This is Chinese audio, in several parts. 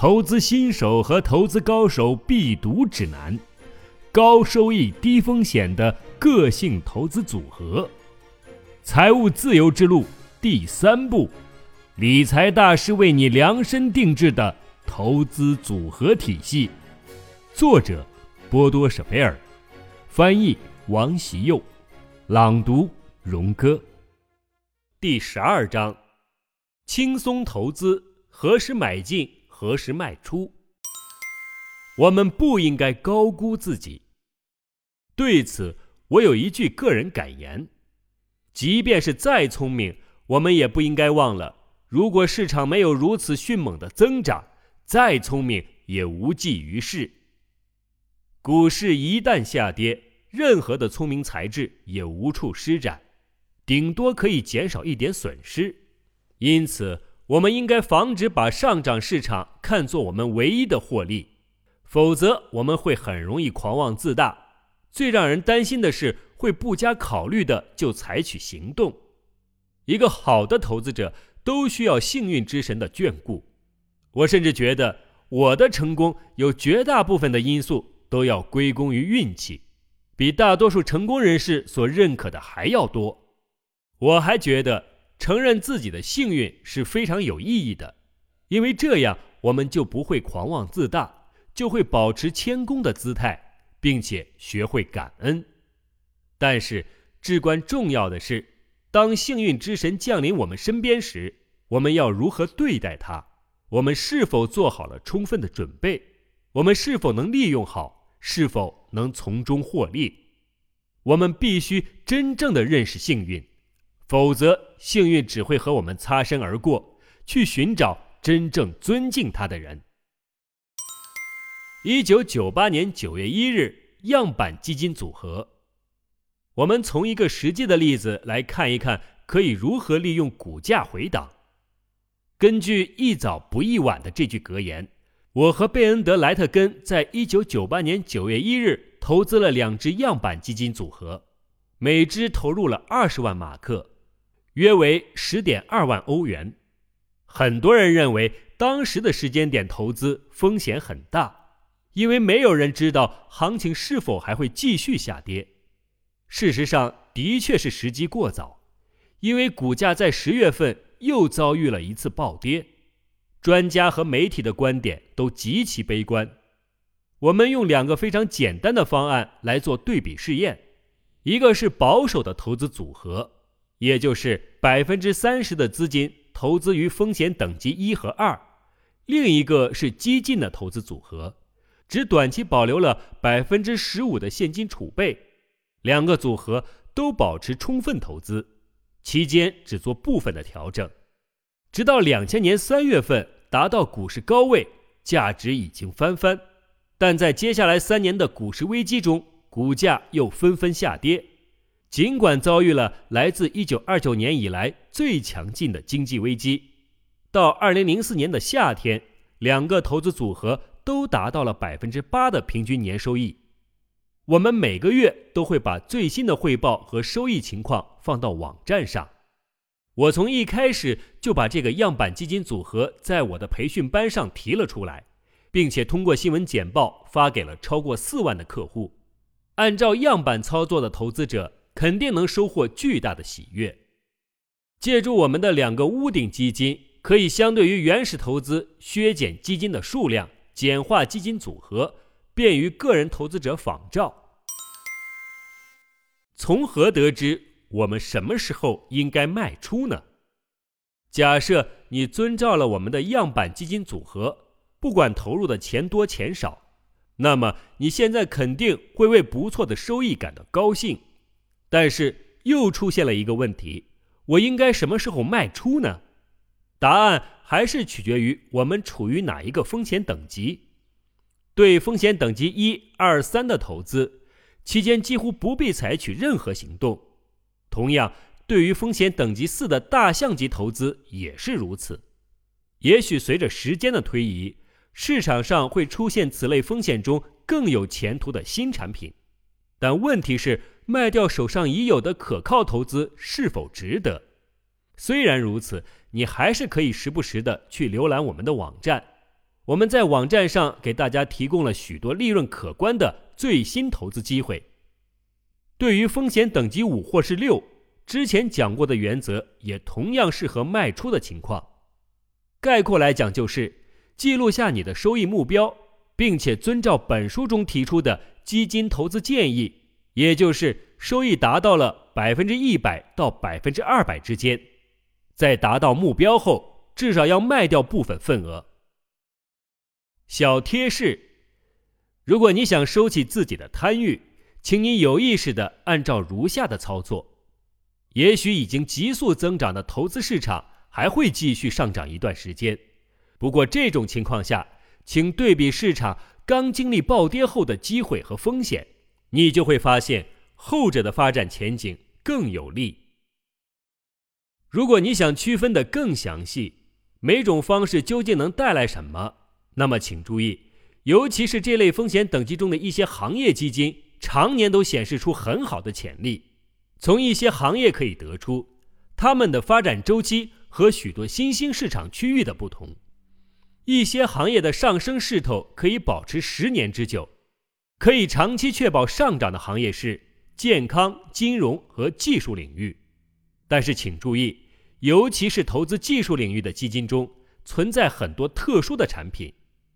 投资新手和投资高手必读指南，高收益低风险的个性投资组合，财务自由之路第三步，理财大师为你量身定制的投资组合体系。作者：波多舍贝尔，翻译：王习佑，朗读：荣哥。第十二章：轻松投资，何时买进？何时卖出？我们不应该高估自己。对此，我有一句个人感言：即便是再聪明，我们也不应该忘了，如果市场没有如此迅猛的增长，再聪明也无济于事。股市一旦下跌，任何的聪明才智也无处施展，顶多可以减少一点损失。因此，我们应该防止把上涨市场看作我们唯一的获利，否则我们会很容易狂妄自大。最让人担心的是，会不加考虑的就采取行动。一个好的投资者都需要幸运之神的眷顾。我甚至觉得，我的成功有绝大部分的因素都要归功于运气，比大多数成功人士所认可的还要多。我还觉得。承认自己的幸运是非常有意义的，因为这样我们就不会狂妄自大，就会保持谦恭的姿态，并且学会感恩。但是至关重要的是，当幸运之神降临我们身边时，我们要如何对待它？我们是否做好了充分的准备？我们是否能利用好？是否能从中获利？我们必须真正的认识幸运。否则，幸运只会和我们擦身而过，去寻找真正尊敬他的人。一九九八年九月一日，样板基金组合。我们从一个实际的例子来看一看，可以如何利用股价回档。根据“一早不一晚”的这句格言，我和贝恩德莱特根在一九九八年九月一日投资了两只样板基金组合，每只投入了二十万马克。约为十点二万欧元。很多人认为当时的时间点投资风险很大，因为没有人知道行情是否还会继续下跌。事实上，的确是时机过早，因为股价在十月份又遭遇了一次暴跌。专家和媒体的观点都极其悲观。我们用两个非常简单的方案来做对比试验，一个是保守的投资组合。也就是百分之三十的资金投资于风险等级一和二，另一个是激进的投资组合，只短期保留了百分之十五的现金储备。两个组合都保持充分投资，期间只做部分的调整，直到两千年三月份达到股市高位，价值已经翻番。但在接下来三年的股市危机中，股价又纷纷下跌。尽管遭遇了来自1929年以来最强劲的经济危机，到2004年的夏天，两个投资组合都达到了百分之八的平均年收益。我们每个月都会把最新的汇报和收益情况放到网站上。我从一开始就把这个样板基金组合在我的培训班上提了出来，并且通过新闻简报发给了超过四万的客户。按照样板操作的投资者。肯定能收获巨大的喜悦。借助我们的两个屋顶基金，可以相对于原始投资削减基金的数量，简化基金组合，便于个人投资者仿照。从何得知我们什么时候应该卖出呢？假设你遵照了我们的样板基金组合，不管投入的钱多钱少，那么你现在肯定会为不错的收益感到高兴。但是又出现了一个问题：我应该什么时候卖出呢？答案还是取决于我们处于哪一个风险等级。对风险等级一、二、三的投资，期间几乎不必采取任何行动。同样，对于风险等级四的大象级投资也是如此。也许随着时间的推移，市场上会出现此类风险中更有前途的新产品，但问题是。卖掉手上已有的可靠投资是否值得？虽然如此，你还是可以时不时的去浏览我们的网站。我们在网站上给大家提供了许多利润可观的最新投资机会。对于风险等级五或是六，之前讲过的原则也同样适合卖出的情况。概括来讲，就是记录下你的收益目标，并且遵照本书中提出的基金投资建议，也就是收益达到了百分之一百到百分之二百之间。在达到目标后，至少要卖掉部分份额。小贴士：如果你想收起自己的贪欲，请你有意识的按照如下的操作。也许已经急速增长的投资市场还会继续上涨一段时间，不过这种情况下，请对比市场刚经历暴跌后的机会和风险，你就会发现后者的发展前景更有利。如果你想区分的更详细，每种方式究竟能带来什么，那么请注意，尤其是这类风险等级中的一些行业基金，常年都显示出很好的潜力。从一些行业可以得出，他们的发展周期和许多新兴市场区域的不同。一些行业的上升势头可以保持十年之久，可以长期确保上涨的行业是健康、金融和技术领域。但是请注意，尤其是投资技术领域的基金中，存在很多特殊的产品。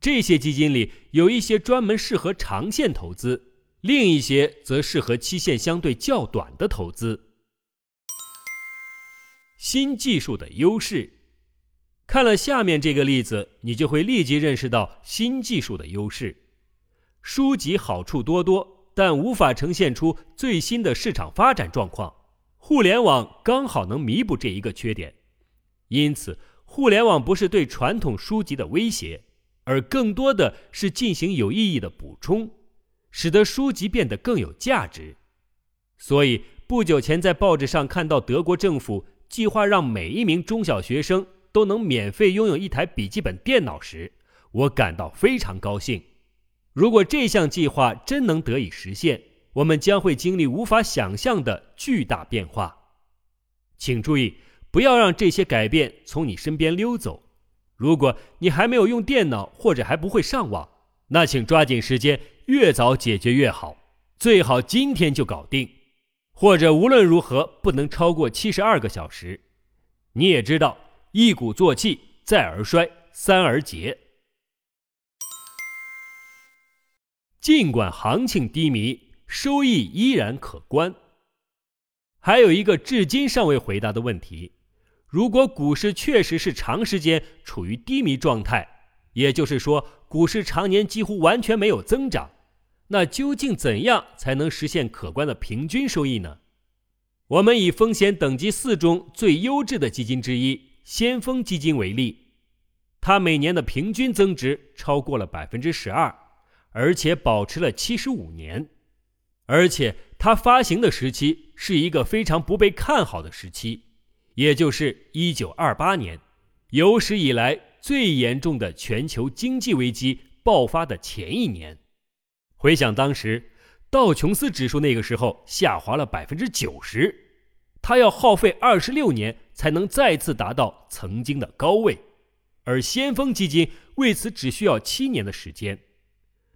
这些基金里有一些专门适合长线投资，另一些则适合期限相对较短的投资。新技术的优势，看了下面这个例子，你就会立即认识到新技术的优势。书籍好处多多，但无法呈现出最新的市场发展状况。互联网刚好能弥补这一个缺点，因此，互联网不是对传统书籍的威胁，而更多的是进行有意义的补充，使得书籍变得更有价值。所以，不久前在报纸上看到德国政府计划让每一名中小学生都能免费拥有一台笔记本电脑时，我感到非常高兴。如果这项计划真能得以实现，我们将会经历无法想象的巨大变化，请注意，不要让这些改变从你身边溜走。如果你还没有用电脑或者还不会上网，那请抓紧时间，越早解决越好，最好今天就搞定，或者无论如何不能超过七十二个小时。你也知道，一鼓作气，再而衰，三而竭。尽管行情低迷。收益依然可观。还有一个至今尚未回答的问题：如果股市确实是长时间处于低迷状态，也就是说股市常年几乎完全没有增长，那究竟怎样才能实现可观的平均收益呢？我们以风险等级四中最优质的基金之一——先锋基金为例，它每年的平均增值超过了百分之十二，而且保持了七十五年。而且它发行的时期是一个非常不被看好的时期，也就是一九二八年，有史以来最严重的全球经济危机爆发的前一年。回想当时，道琼斯指数那个时候下滑了百分之九十，它要耗费二十六年才能再次达到曾经的高位，而先锋基金为此只需要七年的时间。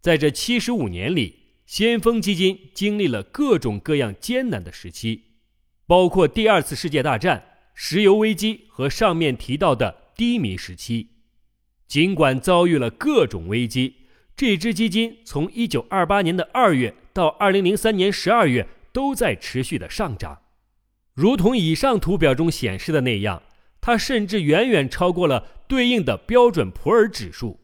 在这七十五年里，先锋基金经历了各种各样艰难的时期，包括第二次世界大战、石油危机和上面提到的低迷时期。尽管遭遇了各种危机，这支基金从1928年的2月到2003年12月都在持续的上涨，如同以上图表中显示的那样，它甚至远远超过了对应的标准普尔指数。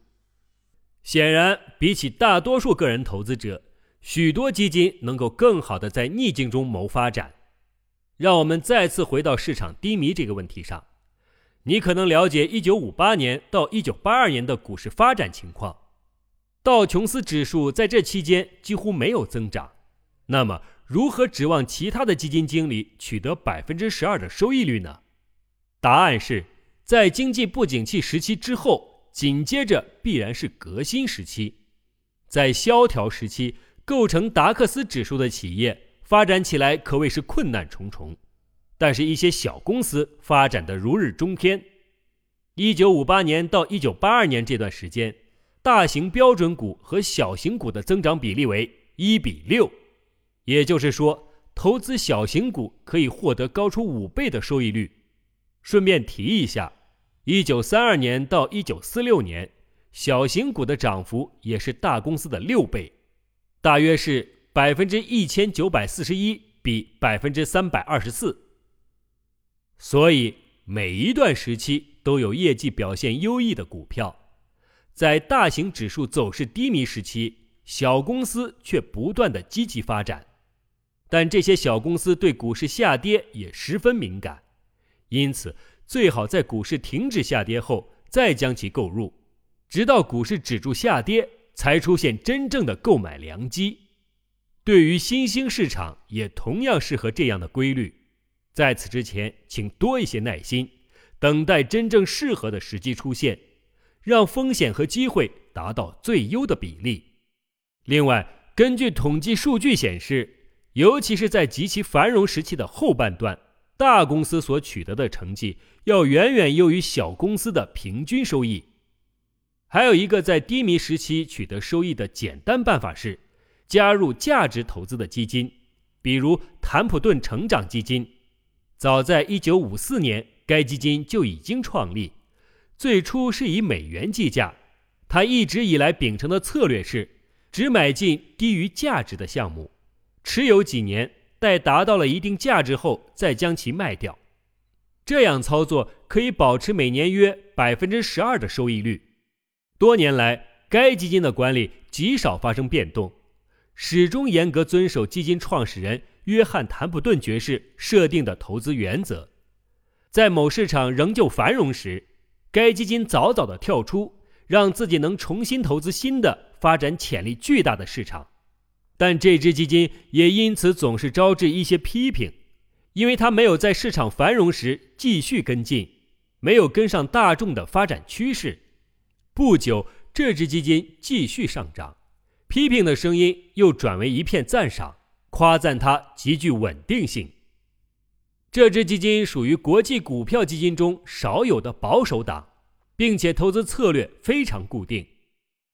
显然，比起大多数个人投资者。许多基金能够更好的在逆境中谋发展。让我们再次回到市场低迷这个问题上。你可能了解1958年到1982年的股市发展情况。道琼斯指数在这期间几乎没有增长。那么，如何指望其他的基金经理取得百分之十二的收益率呢？答案是在经济不景气时期之后，紧接着必然是革新时期。在萧条时期。构成达克斯指数的企业发展起来可谓是困难重重，但是，一些小公司发展的如日中天。一九五八年到一九八二年这段时间，大型标准股和小型股的增长比例为一比六，也就是说，投资小型股可以获得高出五倍的收益率。顺便提一下，一九三二年到一九四六年，小型股的涨幅也是大公司的六倍，大约是百分之一千九百四十一比百分之三百二十四。所以每一段时期都有业绩表现优异的股票。在大型指数走势低迷时期，小公司却不断的积极发展，但这些小公司对股市下跌也十分敏感，因此最好在股市停止下跌后再将其购入，直到股市止住下跌，才出现真正的购买良机。对于新兴市场也同样适合这样的规律，在此之前，请多一些耐心，等待真正适合的时机出现。让风险和机会达到最优的比例。另外，根据统计数据显示，尤其是在极其繁荣时期的后半段，大公司所取得的成绩要远远优于小公司的平均收益。还有一个在低迷时期取得收益的简单办法是，加入价值投资的基金，比如坦普顿成长基金。早在1954年，该基金就已经创立。最初是以美元计价，他一直以来秉承的策略是只买进低于价值的项目，持有几年，待达到了一定价值后再将其卖掉。这样操作可以保持每年约百分之十二的收益率。多年来，该基金的管理极少发生变动，始终严格遵守基金创始人约翰·坦普顿爵士设定的投资原则。在某市场仍旧繁荣时，该基金早早的跳出，让自己能重新投资新的、发展潜力巨大的市场，但这支基金也因此总是招致一些批评，因为它没有在市场繁荣时继续跟进，没有跟上大众的发展趋势。不久，这支基金继续上涨，批评的声音又转为一片赞赏，夸赞它极具稳定性。这支基金属于国际股票基金中少有的保守党，并且投资策略非常固定，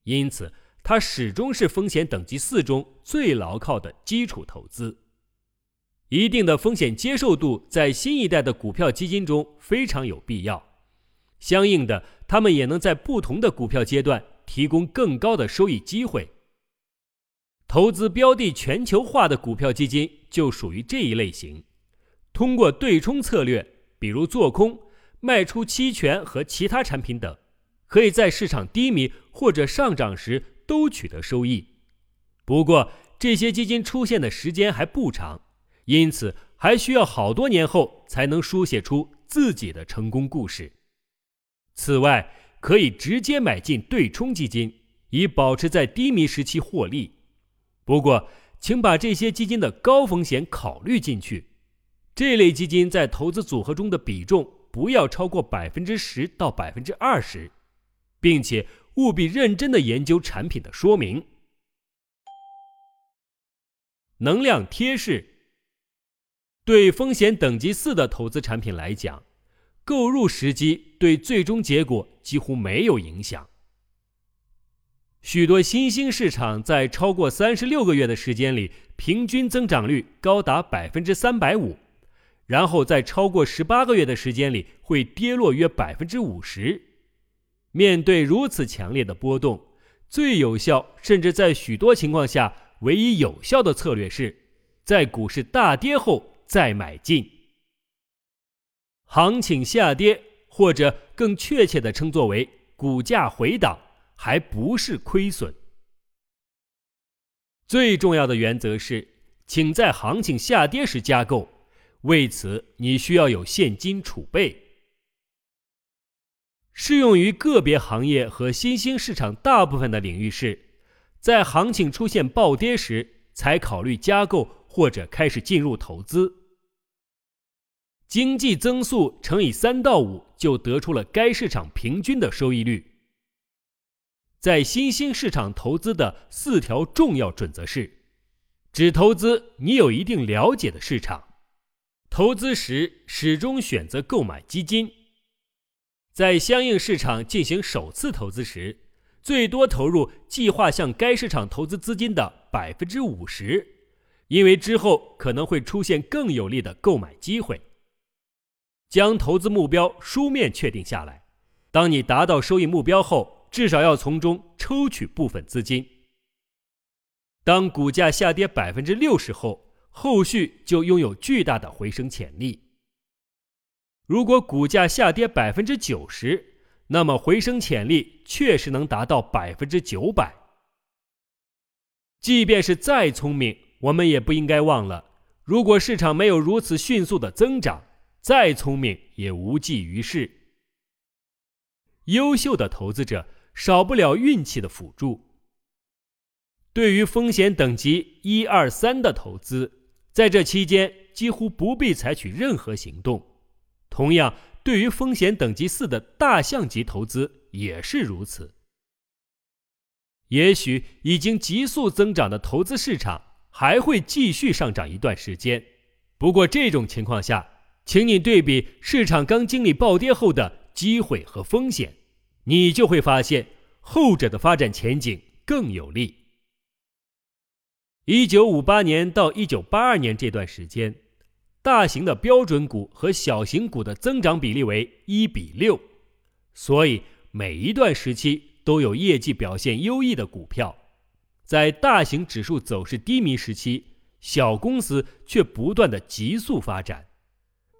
因此它始终是风险等级四中最牢靠的基础投资。一定的风险接受度在新一代的股票基金中非常有必要，相应的，他们也能在不同的股票阶段提供更高的收益机会。投资标的全球化的股票基金就属于这一类型。通过对冲策略，比如做空、卖出期权和其他产品等，可以在市场低迷或者上涨时都取得收益。不过，这些基金出现的时间还不长，因此还需要好多年后才能书写出自己的成功故事。此外，可以直接买进对冲基金，以保持在低迷时期获利。不过，请把这些基金的高风险考虑进去。这类基金在投资组合中的比重不要超过百分之十到百分之二十，并且务必认真的研究产品的说明。能量贴士：对风险等级四的投资产品来讲，购入时机对最终结果几乎没有影响。许多新兴市场在超过三十六个月的时间里，平均增长率高达百分之三百五。然后在超过十八个月的时间里，会跌落约百分之五十。面对如此强烈的波动，最有效，甚至在许多情况下唯一有效的策略是，在股市大跌后再买进。行情下跌，或者更确切的称作为股价回档，还不是亏损。最重要的原则是，请在行情下跌时加购。为此，你需要有现金储备。适用于个别行业和新兴市场大部分的领域是，在行情出现暴跌时才考虑加购或者开始进入投资。经济增速乘以三到五，就得出了该市场平均的收益率。在新兴市场投资的四条重要准则是：只投资你有一定了解的市场。投资时始终选择购买基金，在相应市场进行首次投资时，最多投入计划向该市场投资资金的百分之五十，因为之后可能会出现更有利的购买机会。将投资目标书面确定下来，当你达到收益目标后，至少要从中抽取部分资金。当股价下跌百分之六十后，后续就拥有巨大的回升潜力。如果股价下跌百分之九十，那么回升潜力确实能达到百分之九百。即便是再聪明，我们也不应该忘了，如果市场没有如此迅速的增长，再聪明也无济于事。优秀的投资者少不了运气的辅助。对于风险等级一二三的投资，在这期间几乎不必采取任何行动。同样。对于风险等级四的大象级投资也是如此。也许已经急速增长的投资市场还会继续上涨一段时间，不过这种情况下，请你对比市场刚经历暴跌后的机会和风险，你就会发现后者的发展前景更有利。一九五八年到一九八二年这段时间。大型的标准股和小型股的增长比例为一比六，所以每一段时期都有业绩表现优异的股票。在大型指数走势低迷时期，小公司却不断的急速发展。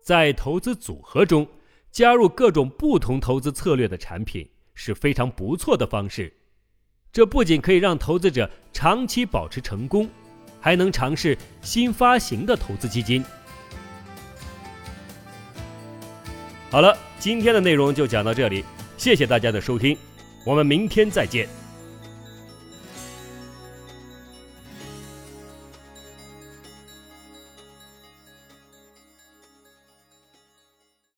在投资组合中加入各种不同投资策略的产品是非常不错的方式。这不仅可以让投资者长期保持成功，还能尝试新发行的投资基金。好了，今天的内容就讲到这里，谢谢大家的收听，我们明天再见。